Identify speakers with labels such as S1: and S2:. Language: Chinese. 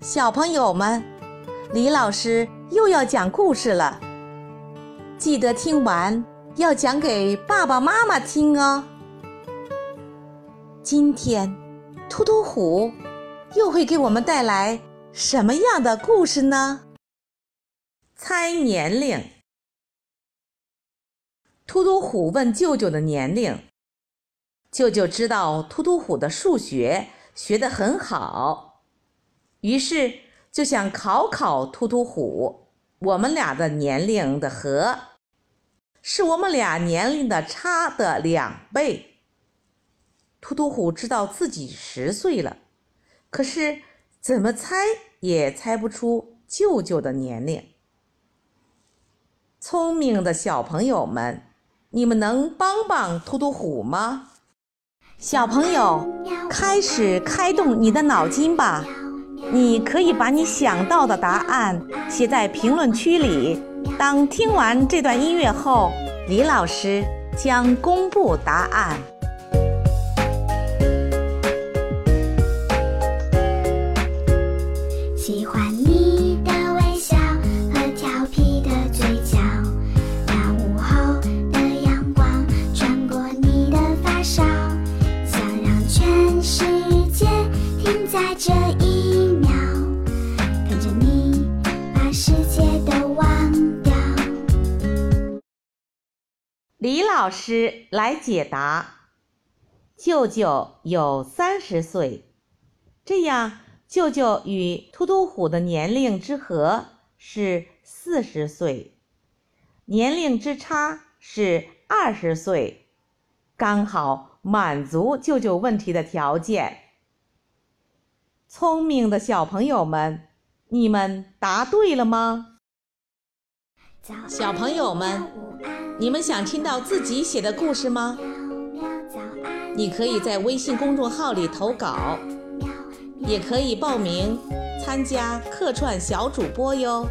S1: 小朋友们，李老师又要讲故事了，记得听完要讲给爸爸妈妈听哦。今天，突突虎又会给我们带来什么样的故事呢？猜年龄。突突虎问舅舅的年龄，舅舅知道突突虎的数学学得很好，于是就想考考突突虎，我们俩的年龄的和，是我们俩年龄的差的两倍。突突虎知道自己十岁了，可是怎么猜也猜不出舅舅的年龄。聪明的小朋友们。你们能帮帮突突虎吗？小朋友，开始开动你的脑筋吧！你可以把你想到的答案写在评论区里。当听完这段音乐后，李老师将公布答案。
S2: 喜欢。
S1: 李老师来解答：舅舅有三十岁，这样舅舅与突突虎的年龄之和是四十岁，年龄之差是二十岁，刚好满足舅舅问题的条件。聪明的小朋友们，你们答对了吗？小朋友们，你们想听到自己写的故事吗？你可以在微信公众号里投稿，也可以报名参加客串小主播哟。